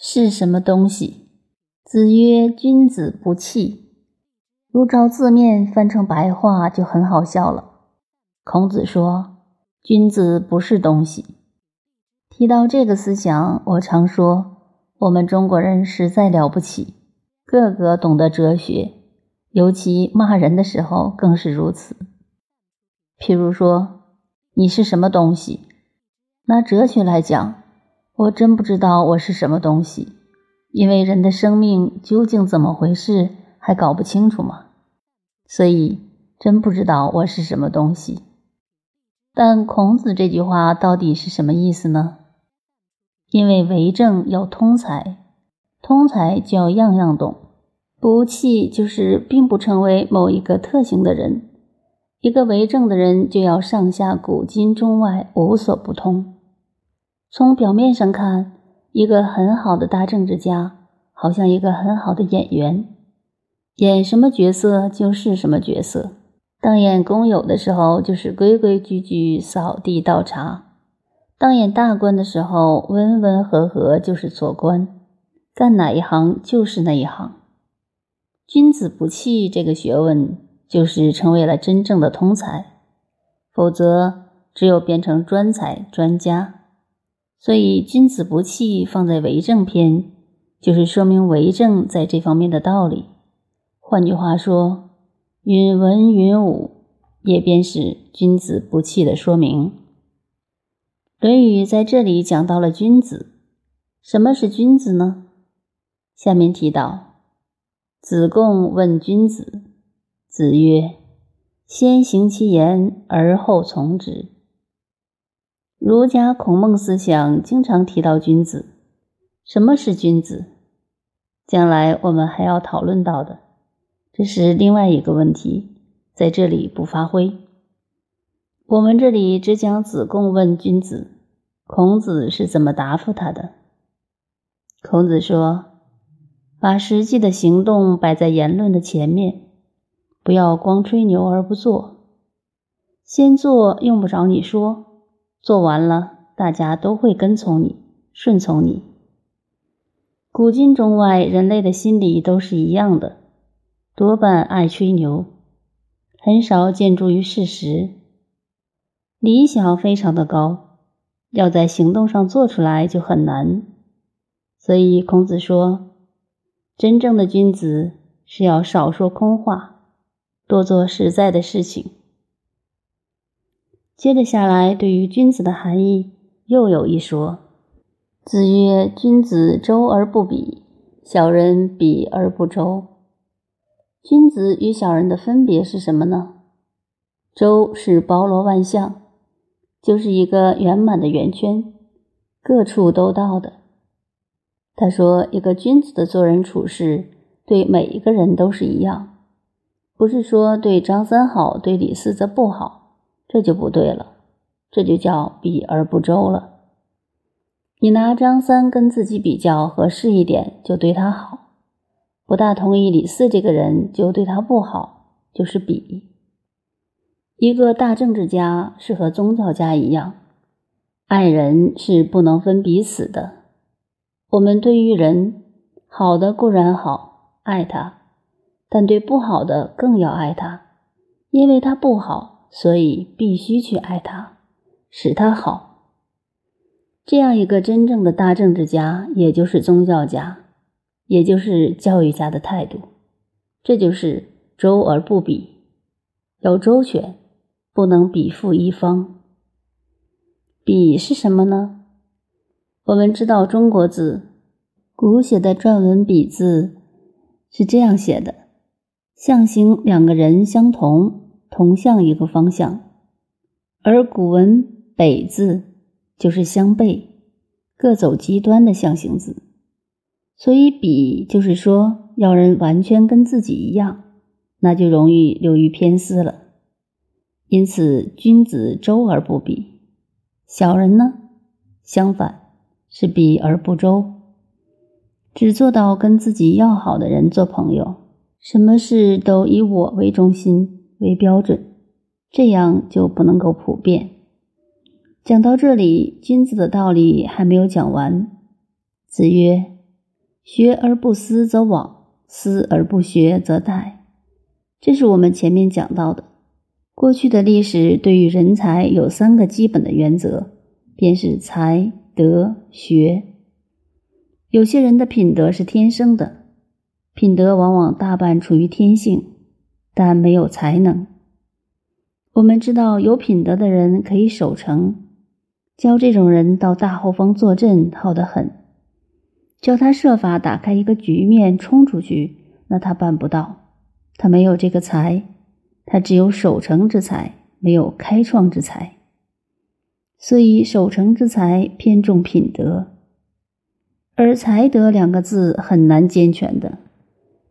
是什么东西？子曰：“君子不器。”如照字面翻成白话就很好笑了。孔子说：“君子不是东西。”提到这个思想，我常说，我们中国人实在了不起，个个懂得哲学，尤其骂人的时候更是如此。譬如说：“你是什么东西？”拿哲学来讲。我真不知道我是什么东西，因为人的生命究竟怎么回事还搞不清楚嘛，所以真不知道我是什么东西。但孔子这句话到底是什么意思呢？因为为政要通才，通才就要样样懂，不器就是并不成为某一个特性的人。一个为政的人就要上下古今中外无所不通。从表面上看，一个很好的大政治家，好像一个很好的演员，演什么角色就是什么角色。当演工友的时候，就是规规矩矩扫地倒茶；当演大官的时候，温温和和就是做官，干哪一行就是哪一行。君子不器这个学问，就是成为了真正的通才，否则只有变成专才专家。所以，君子不器放在为政篇，就是说明为政在这方面的道理。换句话说，允文允武也便是君子不器的说明。《论语》在这里讲到了君子，什么是君子呢？下面提到：子贡问君子，子曰：“先行其言，而后从之。”儒家孔孟思想经常提到君子，什么是君子？将来我们还要讨论到的，这是另外一个问题，在这里不发挥。我们这里只讲子贡问君子，孔子是怎么答复他的？孔子说：“把实际的行动摆在言论的前面，不要光吹牛而不做。先做用不着你说。”做完了，大家都会跟从你，顺从你。古今中外，人类的心理都是一样的，多半爱吹牛，很少见诸于事实。理想非常的高，要在行动上做出来就很难。所以孔子说，真正的君子是要少说空话，多做实在的事情。接着下来，对于君子的含义又有一说。子曰：“君子周而不比，小人比而不周。”君子与小人的分别是什么呢？周是包罗万象，就是一个圆满的圆圈，各处都到的。他说，一个君子的做人处事，对每一个人都是一样，不是说对张三好，对李四则不好。这就不对了，这就叫比而不周了。你拿张三跟自己比较合适一点，就对他好；不大同意李四这个人，就对他不好，就是比。一个大政治家是和宗教家一样，爱人是不能分彼此的。我们对于人好的固然好，爱他；但对不好的更要爱他，因为他不好。所以必须去爱他，使他好。这样一个真正的大政治家，也就是宗教家，也就是教育家的态度，这就是周而不比，要周全，不能比附一方。比是什么呢？我们知道中国字，古写的篆文比字是这样写的：象形两个人相同。同向一个方向，而古文北字就是相背，各走极端的象形字，所以比就是说要人完全跟自己一样，那就容易流于偏私了。因此，君子周而不比，小人呢，相反是比而不周，只做到跟自己要好的人做朋友，什么事都以我为中心。为标准，这样就不能够普遍。讲到这里，君子的道理还没有讲完。子曰：“学而不思则罔，思而不学则殆。这是我们前面讲到的。过去的历史对于人才有三个基本的原则，便是才、德、学。有些人的品德是天生的，品德往往大半出于天性，但没有才能。我们知道，有品德的人可以守城，教这种人到大后方坐镇，好得很；叫他设法打开一个局面冲出去，那他办不到，他没有这个才。他只有守成之才，没有开创之才，所以守成之才偏重品德，而才德两个字很难兼全的。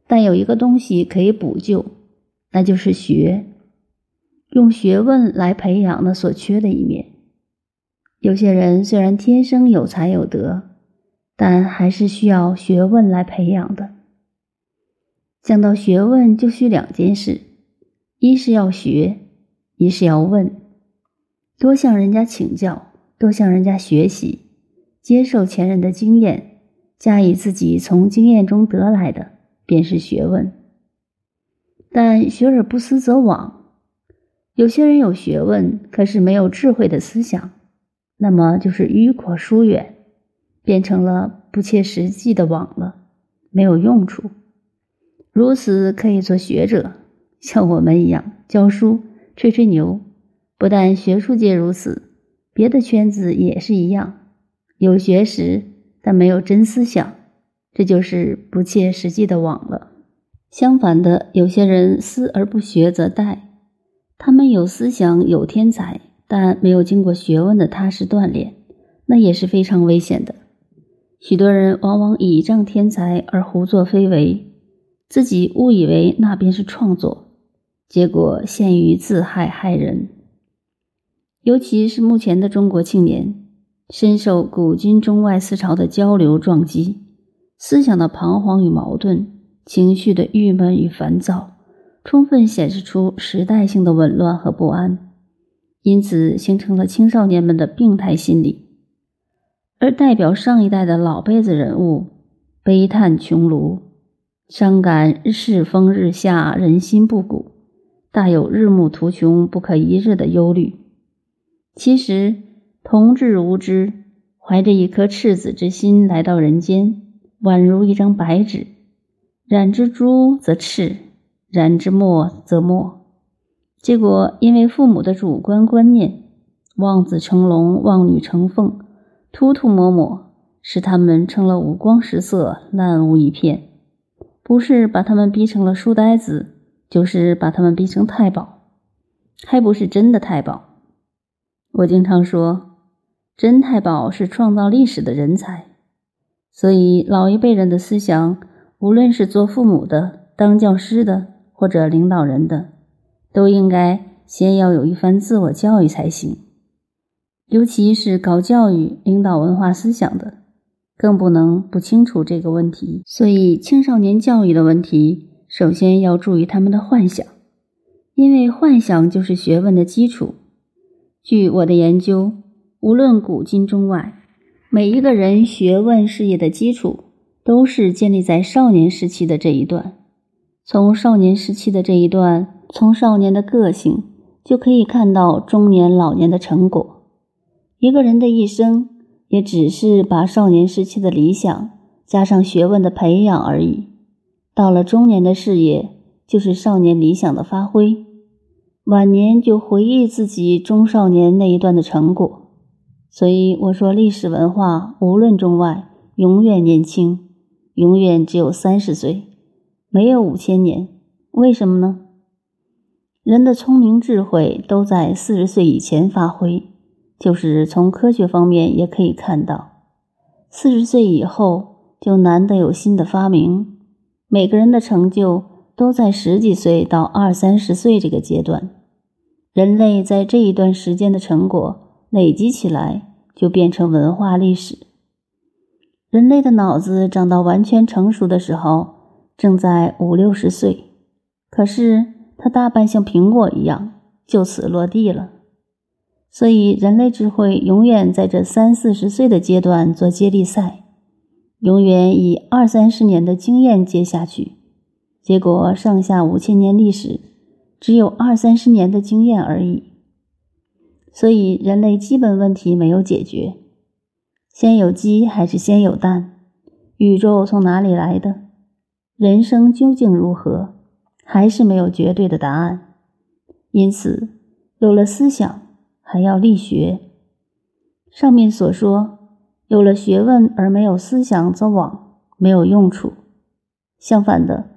但有一个东西可以补救，那就是学，用学问来培养那所缺的一面。有些人虽然天生有才有德，但还是需要学问来培养的。讲到学问，就需两件事。一是要学，一是要问，多向人家请教，多向人家学习，接受前人的经验，加以自己从经验中得来的，便是学问。但学而不思则罔，有些人有学问，可是没有智慧的思想，那么就是迂阔疏远，变成了不切实际的网了，没有用处。如此可以做学者。像我们一样教书、吹吹牛，不但学术界如此，别的圈子也是一样，有学识但没有真思想，这就是不切实际的网了。相反的，有些人思而不学则殆，他们有思想、有天才，但没有经过学问的踏实锻炼，那也是非常危险的。许多人往往倚仗天才而胡作非为，自己误以为那便是创作。结果陷于自害害人，尤其是目前的中国青年，深受古今中外思潮的交流撞击，思想的彷徨与矛盾，情绪的郁闷与烦躁，充分显示出时代性的紊乱和不安，因此形成了青少年们的病态心理。而代表上一代的老辈子人物，悲叹穷庐，伤感世风日下，人心不古。大有日暮途穷不可一日的忧虑。其实，同志无知，怀着一颗赤子之心来到人间，宛如一张白纸，染之朱则赤，染之墨则墨。结果因为父母的主观观念，望子成龙，望女成凤，涂涂抹抹，使他们成了五光十色，烂污一片。不是把他们逼成了书呆子。就是把他们逼成太保，还不是真的太保。我经常说，真太保是创造历史的人才。所以老一辈人的思想，无论是做父母的、当教师的或者领导人的，都应该先要有一番自我教育才行。尤其是搞教育、领导文化思想的，更不能不清楚这个问题。所以青少年教育的问题。首先要注意他们的幻想，因为幻想就是学问的基础。据我的研究，无论古今中外，每一个人学问事业的基础都是建立在少年时期的这一段。从少年时期的这一段，从少年的个性就可以看到中年老年的成果。一个人的一生，也只是把少年时期的理想加上学问的培养而已。到了中年的事业，就是少年理想的发挥；晚年就回忆自己中少年那一段的成果。所以我说，历史文化无论中外，永远年轻，永远只有三十岁，没有五千年。为什么呢？人的聪明智慧都在四十岁以前发挥，就是从科学方面也可以看到，四十岁以后就难得有新的发明。每个人的成就都在十几岁到二三十岁这个阶段，人类在这一段时间的成果累积起来，就变成文化历史。人类的脑子长到完全成熟的时候，正在五六十岁，可是它大半像苹果一样，就此落地了。所以，人类智慧永远在这三四十岁的阶段做接力赛。永远以二三十年的经验接下去，结果上下五千年历史，只有二三十年的经验而已。所以人类基本问题没有解决：先有鸡还是先有蛋？宇宙从哪里来的？人生究竟如何？还是没有绝对的答案。因此，有了思想，还要力学。上面所说，有了学问而没有思想，则枉，没有用处。相反的，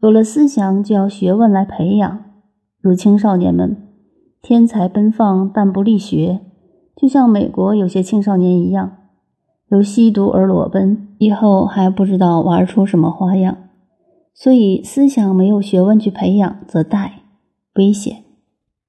有了思想，就要学问来培养。如青少年们，天才奔放，但不力学，就像美国有些青少年一样，由吸毒而裸奔，以后还不知道玩出什么花样。所以，思想没有学问去培养，则殆危险。